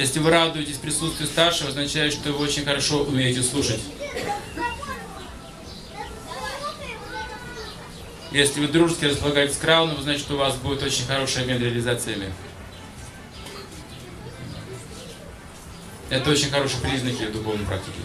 Если вы радуетесь присутствию старшего, означает, что вы очень хорошо умеете слушать. Если вы дружески располагаетесь с крауном, значит, у вас будет очень хороший обмен реализациями. Это очень хорошие признаки в духовной практике.